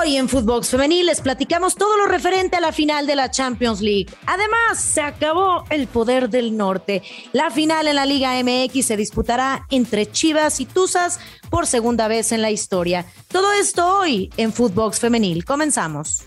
Hoy en Footbox Femenil les platicamos todo lo referente a la final de la Champions League. Además, se acabó el poder del norte. La final en la Liga MX se disputará entre Chivas y Tuzas por segunda vez en la historia. Todo esto hoy en Footbox Femenil. Comenzamos.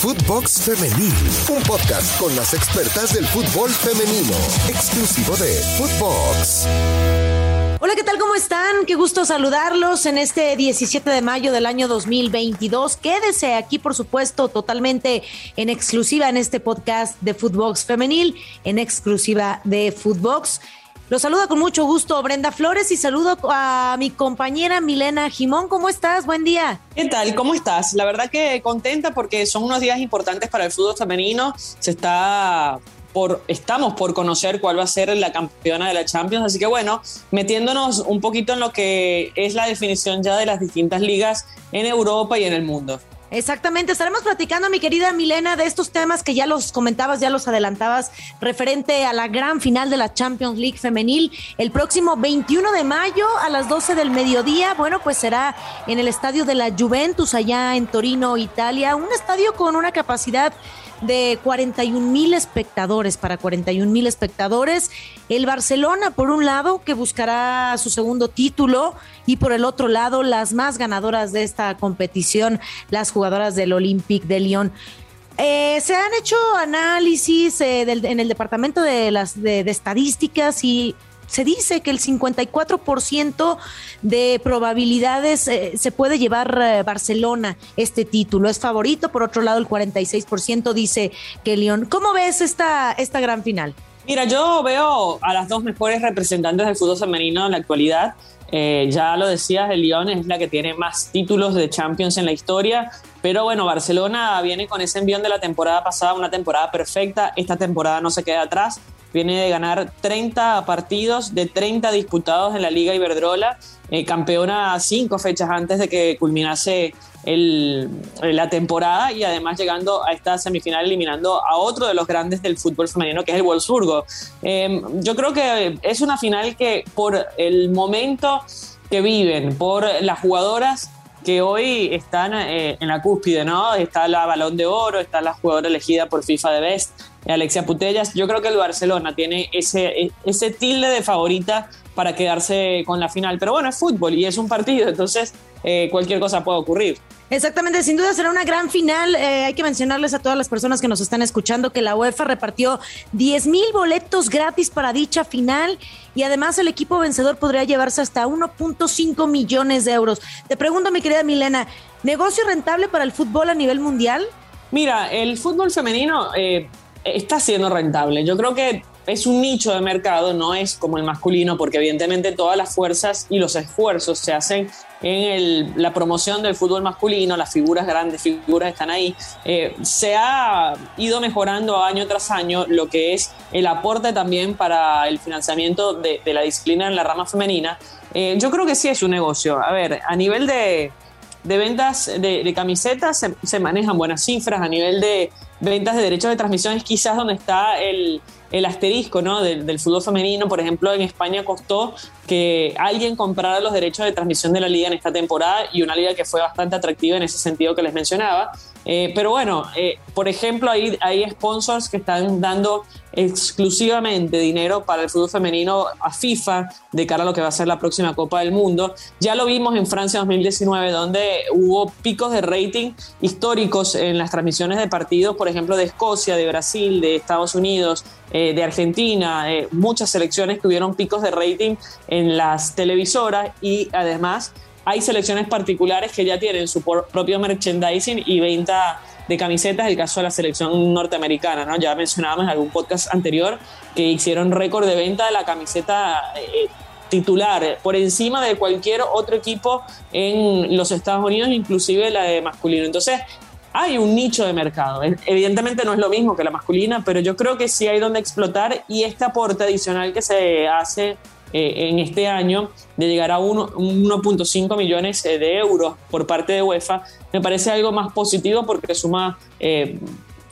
Footbox Femenil, un podcast con las expertas del fútbol femenino, exclusivo de Footbox. Hola, ¿qué tal? ¿Cómo están? Qué gusto saludarlos en este 17 de mayo del año 2022. Quédese aquí, por supuesto, totalmente en exclusiva en este podcast de Footbox Femenil, en exclusiva de Footbox. Los saludo con mucho gusto Brenda Flores y saludo a mi compañera Milena Jimón. ¿Cómo estás? Buen día. ¿Qué tal? ¿Cómo estás? La verdad que contenta porque son unos días importantes para el fútbol femenino. Se está estamos por conocer cuál va a ser la campeona de la Champions. Así que bueno, metiéndonos un poquito en lo que es la definición ya de las distintas ligas en Europa y en el mundo. Exactamente, estaremos platicando, mi querida Milena, de estos temas que ya los comentabas, ya los adelantabas, referente a la gran final de la Champions League femenil el próximo 21 de mayo a las 12 del mediodía. Bueno, pues será en el estadio de la Juventus, allá en Torino, Italia, un estadio con una capacidad de 41 mil espectadores, para 41 mil espectadores. El Barcelona, por un lado, que buscará su segundo título, y por el otro lado, las más ganadoras de esta competición, las jugadoras del Olympique de Lyon. Eh, se han hecho análisis eh, en el departamento de las de estadísticas y se dice que el 54% de probabilidades eh, se puede llevar eh, Barcelona este título. Es favorito. Por otro lado, el 46% dice que León. ¿Cómo ves esta, esta gran final? Mira, yo veo a las dos mejores representantes del fútbol femenino en la actualidad. Eh, ya lo decías, el Lyon es la que tiene más títulos de Champions en la historia, pero bueno, Barcelona viene con ese envión de la temporada pasada, una temporada perfecta, esta temporada no se queda atrás, viene de ganar 30 partidos de 30 disputados en la Liga Iberdrola, eh, campeona cinco fechas antes de que culminase la temporada y además llegando a esta semifinal eliminando a otro de los grandes del fútbol femenino que es el Wolfsburgo. Em, yo creo que es una final que por el momento que viven, por las jugadoras que hoy están eh, en la cúspide, ¿no? Está la Balón de Oro, está la jugadora elegida por FIFA de Best, Alexia Putellas. Yo creo que el Barcelona tiene ese, ese tilde de favorita para quedarse con la final. Pero bueno, es fútbol y es un partido, entonces eh, cualquier cosa puede ocurrir. Exactamente, sin duda será una gran final. Eh, hay que mencionarles a todas las personas que nos están escuchando que la UEFA repartió 10 mil boletos gratis para dicha final y además el equipo vencedor podría llevarse hasta 1.5 millones de euros. Te pregunto, mi querida Milena, ¿negocio rentable para el fútbol a nivel mundial? Mira, el fútbol femenino eh, está siendo rentable. Yo creo que es un nicho de mercado, no es como el masculino, porque evidentemente todas las fuerzas y los esfuerzos se hacen en la promoción del fútbol masculino, las figuras, grandes figuras están ahí. Eh, se ha ido mejorando año tras año lo que es el aporte también para el financiamiento de, la disciplina en la rama femenina. Eh, yo creo que sí es un negocio. A ver, a nivel de, ventas de, camisetas se, manejan buenas cifras, a nivel de ventas de derechos de transmisión es quizás donde está el el asterisco ¿no? del, fútbol femenino. Por ejemplo, en España costó que alguien comprara los derechos de transmisión de la liga en esta temporada y una liga que fue bastante atractiva en ese sentido que les mencionaba. Eh, pero bueno, eh, por ejemplo, hay, hay sponsors que están dando exclusivamente dinero para el fútbol femenino a FIFA de cara a lo que va a ser la próxima Copa del Mundo. Ya lo vimos en Francia 2019, donde hubo picos de rating históricos en las transmisiones de partidos, por ejemplo, de Escocia, de Brasil, de Estados Unidos, eh, de Argentina, muchas selecciones tuvieron picos de rating en las televisoras y además hay selecciones particulares que ya tienen su propio merchandising y venta de camisetas, el caso de la selección norteamericana, ¿no? Ya mencionábamos en algún podcast anterior que hicieron récord de venta de la camiseta eh, titular por encima de cualquier otro equipo en los Estados Unidos, inclusive la de masculino. Entonces, hay un nicho de mercado. Evidentemente no es lo mismo que la masculina, pero yo creo que sí hay donde explotar y este aporte adicional que se hace eh, en este año de llegar a 1.5 millones eh, de euros por parte de UEFA, me parece algo más positivo porque suma, eh,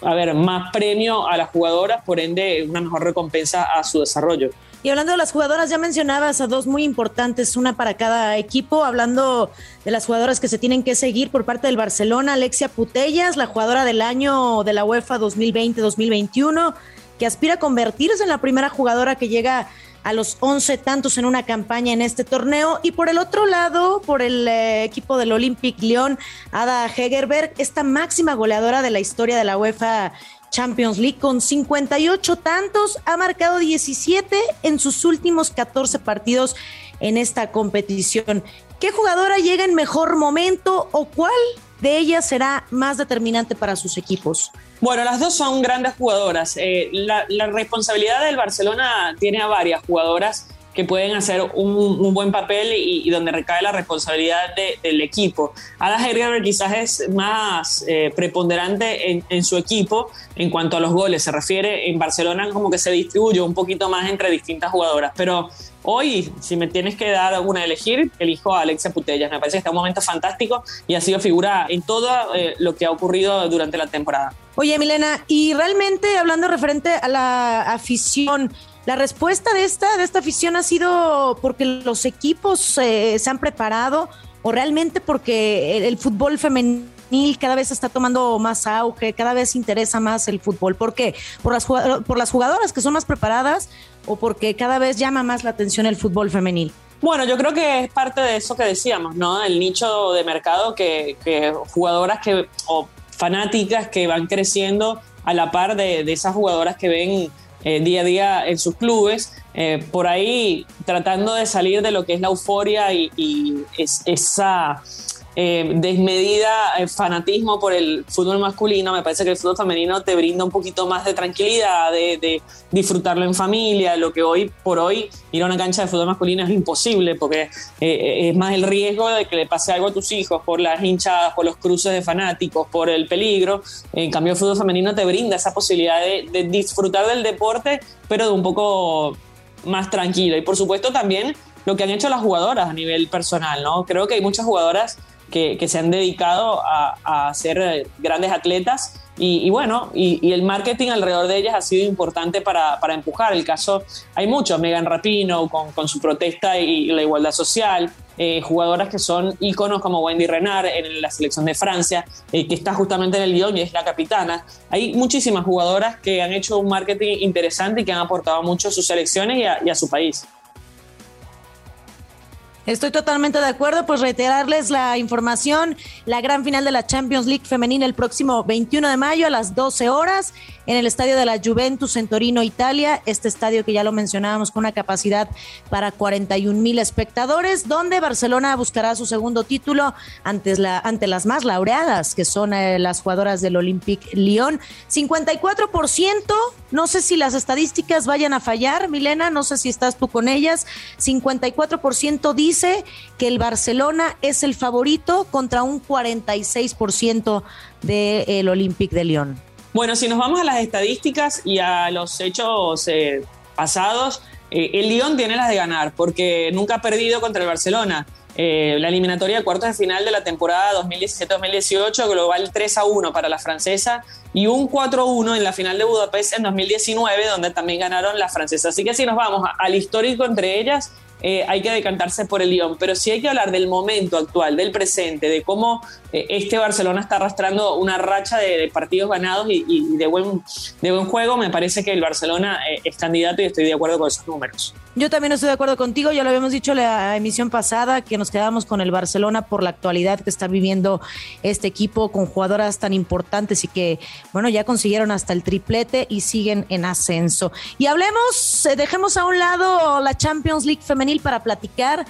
a ver, más premio a las jugadoras, por ende una mejor recompensa a su desarrollo. Y hablando de las jugadoras, ya mencionabas a dos muy importantes, una para cada equipo. Hablando de las jugadoras que se tienen que seguir por parte del Barcelona, Alexia Putellas, la jugadora del año de la UEFA 2020-2021, que aspira a convertirse en la primera jugadora que llega a los 11 tantos en una campaña en este torneo. Y por el otro lado, por el eh, equipo del Olympic Lyon, Ada Hegerberg, esta máxima goleadora de la historia de la UEFA Champions League con 58 tantos, ha marcado 17 en sus últimos 14 partidos en esta competición. ¿Qué jugadora llega en mejor momento o cuál de ellas será más determinante para sus equipos? Bueno, las dos son grandes jugadoras. Eh, la, responsabilidad del Barcelona tiene a varias jugadoras que pueden hacer un, buen papel y, donde recae la responsabilidad del equipo. Ada Herger quizás es más eh, preponderante en, su equipo en cuanto a los goles. Se refiere en Barcelona como que se distribuye un poquito más entre distintas jugadoras. Pero hoy, si me tienes que dar alguna a elegir, elijo a Alexia Putellas. Me parece que está un momento fantástico y ha sido figura en todo eh, lo que ha ocurrido durante la temporada. Oye, Milena, y realmente hablando referente a la afición, la respuesta de esta, de esta afición ha sido porque los equipos eh, se han preparado o realmente porque el, fútbol femenil cada vez está tomando más auge, cada vez interesa más el fútbol. ¿Por qué? ¿Por las, por las jugadoras que son más preparadas o porque cada vez llama más la atención el fútbol femenil? Bueno, yo creo que es parte de eso que decíamos, ¿no? El nicho de mercado que, jugadoras que, o fanáticas que van creciendo a la par de esas jugadoras que ven eh, día a día en sus clubes, eh, por ahí tratando de salir de lo que es la euforia y, y esa eh, desmedida eh, fanatismo por el fútbol masculino, me parece que el fútbol femenino te brinda un poquito más de tranquilidad, de, disfrutarlo en familia, lo que hoy por hoy ir a una cancha de fútbol masculino es imposible porque eh, es más el riesgo de que le pase algo a tus hijos por las hinchadas, por los cruces de fanáticos, por el peligro. En cambio, el fútbol femenino te brinda esa posibilidad de, de disfrutar del deporte, pero de un poco más tranquilo. Y por supuesto también lo que han hecho las jugadoras a nivel personal, ¿no? Creo que hay muchas jugadoras que, se han dedicado a, ser grandes atletas y, bueno, y, el marketing alrededor de ellas ha sido importante para, empujar. El caso, hay muchos, Megan Rapino con, su protesta y, la igualdad social, eh, jugadoras que son íconos como Wendy Renard en la selección de Francia, eh, que está justamente en el guion y es la capitana. Hay muchísimas jugadoras que han hecho un marketing interesante y que han aportado mucho a sus selecciones y a su país. Estoy totalmente de acuerdo, pues reiterarles la información, la gran final de la Champions League femenina el próximo 21 de mayo a las 12 horas en el estadio de la Juventus en Torino, Italia, este estadio que ya lo mencionábamos con una capacidad para 41 mil espectadores, donde Barcelona buscará su segundo título ante, la, ante las más laureadas, que son eh, las jugadoras del Olympique Lyon. 54%, no sé si las estadísticas vayan a fallar, Milena, no sé si estás tú con ellas, 54% dice que el Barcelona es el favorito contra un 46% del Olympique de Lyon. Bueno, si nos vamos a las estadísticas y a los hechos eh, pasados, eh, el Lyon tiene las de ganar porque nunca ha perdido contra el Barcelona. Eh, la eliminatoria de cuartos de final de la temporada 2017-2018, global 3 a 1 para la francesa y un 4 a 1 en la final de Budapest en 2019, donde también ganaron las francesas. Así que si nos vamos al histórico entre ellas, eh, hay que decantarse por el Lyon. Pero si hay que hablar del momento actual, del presente, de cómo eh, este Barcelona está arrastrando una racha de, partidos ganados y, de, buen, de buen juego, me parece que el Barcelona eh, es candidato y estoy de acuerdo con esos números. Yo también estoy de acuerdo contigo, ya lo habíamos dicho la emisión pasada, que nos quedamos con el Barcelona por la actualidad que está viviendo este equipo con jugadoras tan importantes y que, bueno, ya consiguieron hasta el triplete y siguen en ascenso. Y hablemos, dejemos a un lado la Champions League femenina para platicar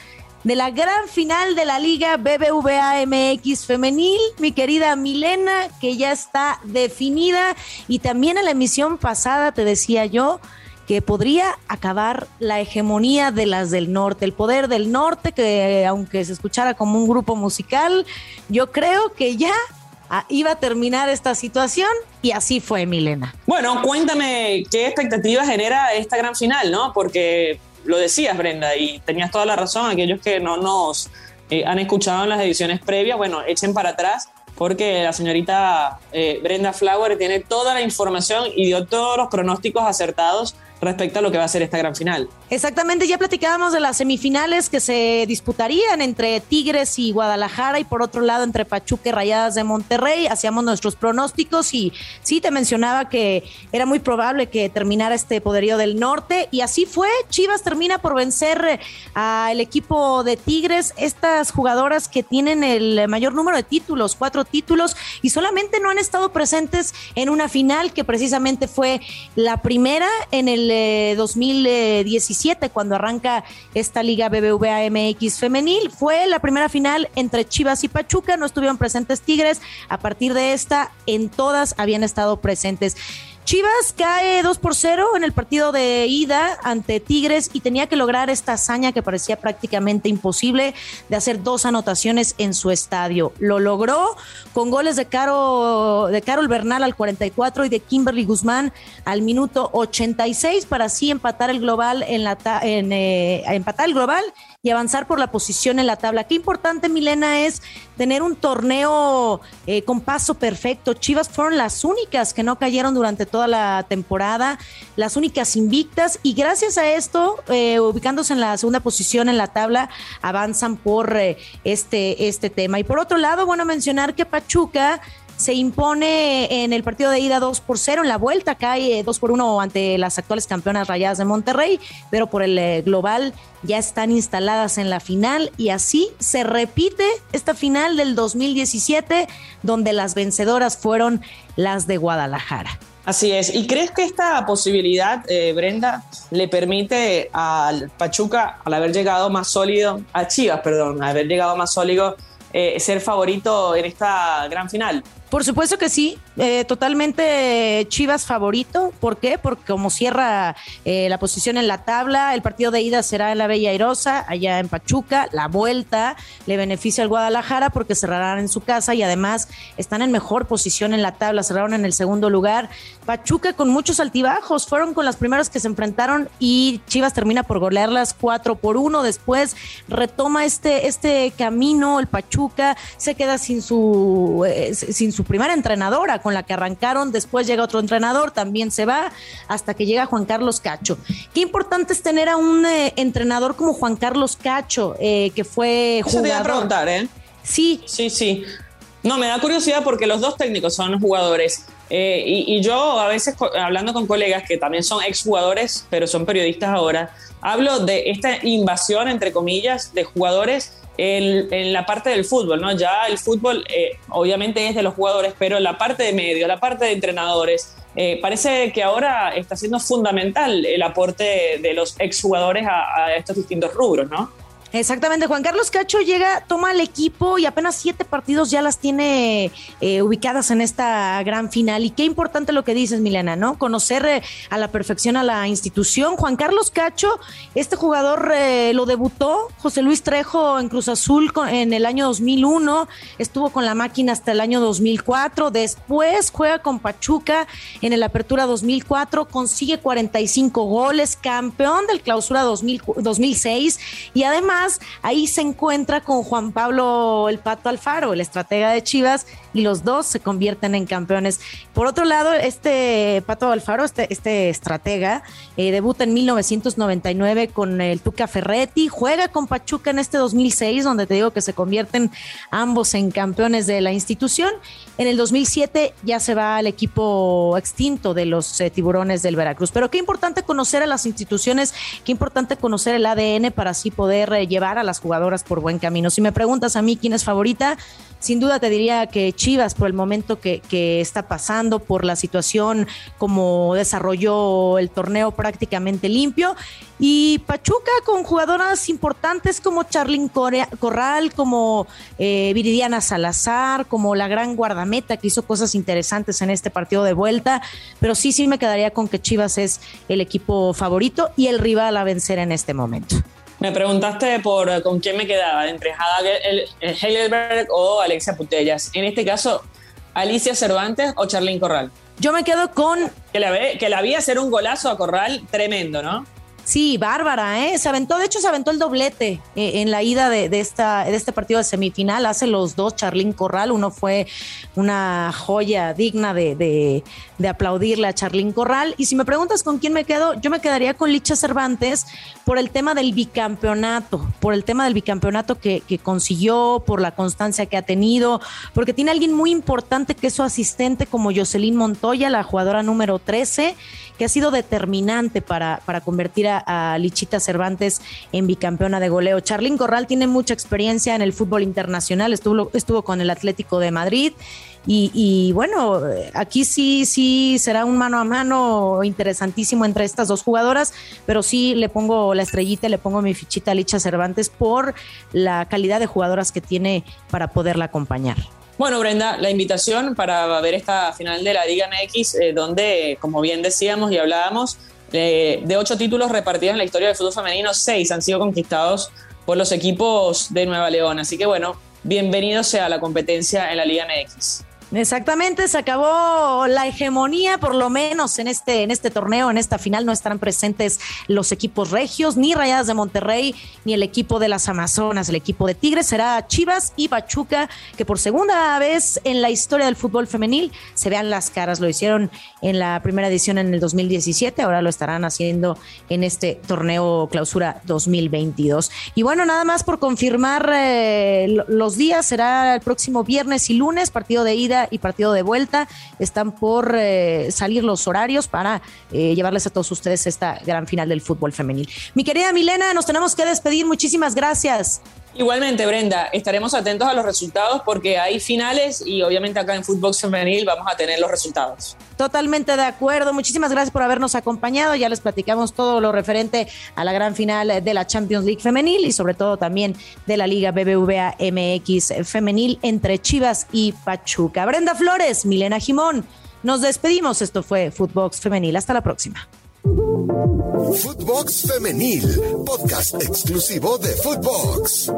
de la gran final de la Liga BBVA MX femenil, mi querida Milena, que ya está definida y también en la emisión pasada te decía yo que podría acabar la hegemonía de las del norte, el poder del norte, que aunque se escuchara como un grupo musical, yo creo que ya ah, iba a terminar esta situación y así fue, Milena. Bueno, cuéntame qué expectativas genera esta gran final, ¿no? Porque lo decías, Brenda, y tenías toda la razón. Aquellos que no nos eh, han escuchado en las ediciones previas, bueno, echen para atrás porque la señorita eh, Brenda Flower tiene toda la información y dio todos los pronósticos acertados respecto a lo que va a ser esta gran final. Exactamente, ya platicábamos de las semifinales que se disputarían entre Tigres y Guadalajara y por otro lado entre Pachuca y Rayadas de Monterrey. Hacíamos nuestros pronósticos y sí te mencionaba que era muy probable que terminara este poderío del norte y así fue. Chivas termina por vencer al equipo de Tigres, estas jugadoras que tienen el mayor número de títulos, cuatro títulos y solamente no han estado presentes en una final que precisamente fue la primera en el 2017, eh, cuando arranca esta Liga BBVA MX femenil. Fue la primera final entre Chivas y Pachuca, no estuvieron presentes Tigres. A partir de esta, en todas habían estado presentes. Chivas cae 2 por 0 en el partido de ida ante Tigres y tenía que lograr esta hazaña que parecía prácticamente imposible de hacer dos anotaciones en su estadio. Lo logró con goles de, Caro, de Carol Bernal al 44 y de Kimberly Guzmán al minuto 86 para así empatar el global en la en, eh, empatar el global y avanzar por la posición en la tabla. Qué importante, Milena, es tener un torneo eh, con paso perfecto. Chivas fueron las únicas que no cayeron durante toda la temporada, las únicas invictas y gracias a esto, eh, ubicándose en la segunda posición en la tabla, avanzan por eh, este, este tema. Y por otro lado, bueno, mencionar que Pachuca se impone en el partido de ida 2 por 0, en la vuelta cae 2 por 1 ante las actuales campeonas rayadas de Monterrey, pero por el eh, global ya están instaladas en la final y así se repite esta final del 2017 donde las vencedoras fueron las de Guadalajara. Así es. ¿Y crees que esta posibilidad, eh, Brenda, le permite al Pachuca, al haber llegado más sólido, a Chivas, perdón, haber llegado más sólido, eh, ser favorito en esta gran final? Por supuesto que sí, eh, totalmente Chivas favorito. ¿Por qué? Porque como cierra eh, la posición en la tabla, el partido de ida será en la Bella Airosa, allá en Pachuca. La vuelta le beneficia al Guadalajara porque cerrarán en su casa y además están en mejor posición en la tabla, cerraron en el segundo lugar. Pachuca con muchos altibajos, fueron con las primeras que se enfrentaron y Chivas termina por golearlas 4 por 1. Después retoma este, este camino, el Pachuca se queda sin su, eh, sin su primera entrenadora la que arrancaron, después llega otro entrenador, también se va, hasta que llega Juan Carlos Cacho. Qué importante es tener a un eh, entrenador como Juan Carlos Cacho, eh, que fue jugador. Eso te a preguntar, ¿eh? Sí. Sí, sí. No, me da curiosidad porque los dos técnicos son jugadores. Eh, y, y, yo a veces hablando con colegas que también son exjugadores, pero son periodistas ahora, hablo de esta invasión, entre comillas, de jugadores en, la parte del fútbol, ¿no? Ya el fútbol eh, obviamente es de los jugadores, pero la parte de medio, la parte de entrenadores, eh, parece que ahora está siendo fundamental el aporte de los exjugadores a, a estos distintos rubros, ¿no? Exactamente, Juan Carlos Cacho llega, toma el equipo y apenas siete partidos ya las tiene eh, ubicadas en esta gran final. Y qué importante lo que dices, Milena, ¿no? Conocer eh, a la perfección a la institución. Juan Carlos Cacho, este jugador eh, lo debutó José Luis Trejo en Cruz Azul en el año 2001, estuvo con la máquina hasta el año 2004, después juega con Pachuca en el Apertura 2004, consigue 45 goles, campeón del Clausura 2006 y además ahí se encuentra con Juan Pablo el Pato Alfaro, el estratega de Chivas, y los dos se convierten en campeones. Por otro lado, este Pato Alfaro, este, este estratega, eh, debuta en 1999 con el Tuca Ferretti, juega con Pachuca en este 2006, donde te digo que se convierten ambos en campeones de la institución. En el 2007 ya se va al equipo extinto de los eh, tiburones del Veracruz. Pero qué importante conocer a las instituciones, qué importante conocer el ADN para así poder eh, llevar a las jugadoras por buen camino. Si me preguntas a mí quién es favorita, sin duda te diría que Chivas por el momento que, está pasando, por la situación como desarrolló el torneo prácticamente limpio. Y Pachuca con jugadoras importantes como Charlyn Corral, como eh, Viridiana Salazar, como la gran guardameta que hizo cosas interesantes en este partido de vuelta. Pero sí, sí me quedaría con que Chivas es el equipo favorito y el rival a vencer en este momento. Me preguntaste por eh, con quién me quedaba, entre Hada Heidelberg o Alexia Putellas. En este caso, Alicia Cervantes o Charlene Corral. Yo me quedo con... Que la, que la vi hacer un golazo a Corral tremendo, ¿no? Sí, bárbara, ¿eh? Se aventó, de hecho, se aventó el doblete eh, en la ida de, esta, de este partido de semifinal. Hace los dos, Charlín Corral. Uno fue una joya digna de, de, de, aplaudirle a Charlín Corral. Y si me preguntas con quién me quedo, yo me quedaría con Licha Cervantes por el tema del bicampeonato, por el tema del bicampeonato que, que consiguió, por la constancia que ha tenido, porque tiene alguien muy importante que es su asistente como Jocelyn Montoya, la jugadora número 13 que ha sido determinante para, para convertir a, Lichita Cervantes en bicampeona de goleo. Charlín Corral tiene mucha experiencia en el fútbol internacional, estuvo, estuvo con el Atlético de Madrid. Y, bueno, aquí sí, sí será un mano a mano interesantísimo entre estas dos jugadoras, pero sí le pongo la estrellita, le pongo mi fichita a Licha Cervantes por la calidad de jugadoras que tiene para poderla acompañar. Bueno, Brenda, la invitación para ver esta final de la Liga MX, eh, donde, como bien decíamos y hablábamos, eh, de ocho títulos repartidos en la historia del fútbol femenino, seis han sido conquistados por los equipos de Nueva León. Así que bueno, bienvenido sea la competencia en la Liga MX. Exactamente, se acabó la hegemonía, por lo menos en este, en este torneo, en esta final, no estarán presentes los equipos regios, ni Rayadas de Monterrey, ni el equipo de las Amazonas, el equipo de Tigres, será Chivas y Pachuca, que por segunda vez en la historia del fútbol femenil se vean las caras. Lo hicieron en la primera edición en el 2017, ahora lo estarán haciendo en este torneo clausura 2022. Y bueno, nada más por confirmar eh, los días, será el próximo viernes y lunes, partido de y partido de vuelta. Están por eh, salir los horarios para eh, llevarles a todos ustedes esta gran final del fútbol femenil. Mi querida Milena, nos tenemos que despedir. Muchísimas gracias. Igualmente, Brenda, estaremos atentos a los resultados porque hay finales y obviamente acá en Fútbol Femenil vamos a tener los resultados. Totalmente de acuerdo. Muchísimas gracias por habernos acompañado. Ya les platicamos todo lo referente a la gran final de la Champions League Femenil y sobre todo también de la Liga BBVA MX Femenil entre Chivas y Pachuca. Brenda Flores, Milena Jimón. Nos despedimos. Esto fue Footbox Femenil. Hasta la próxima. Footbox Femenil, podcast exclusivo de Footbox.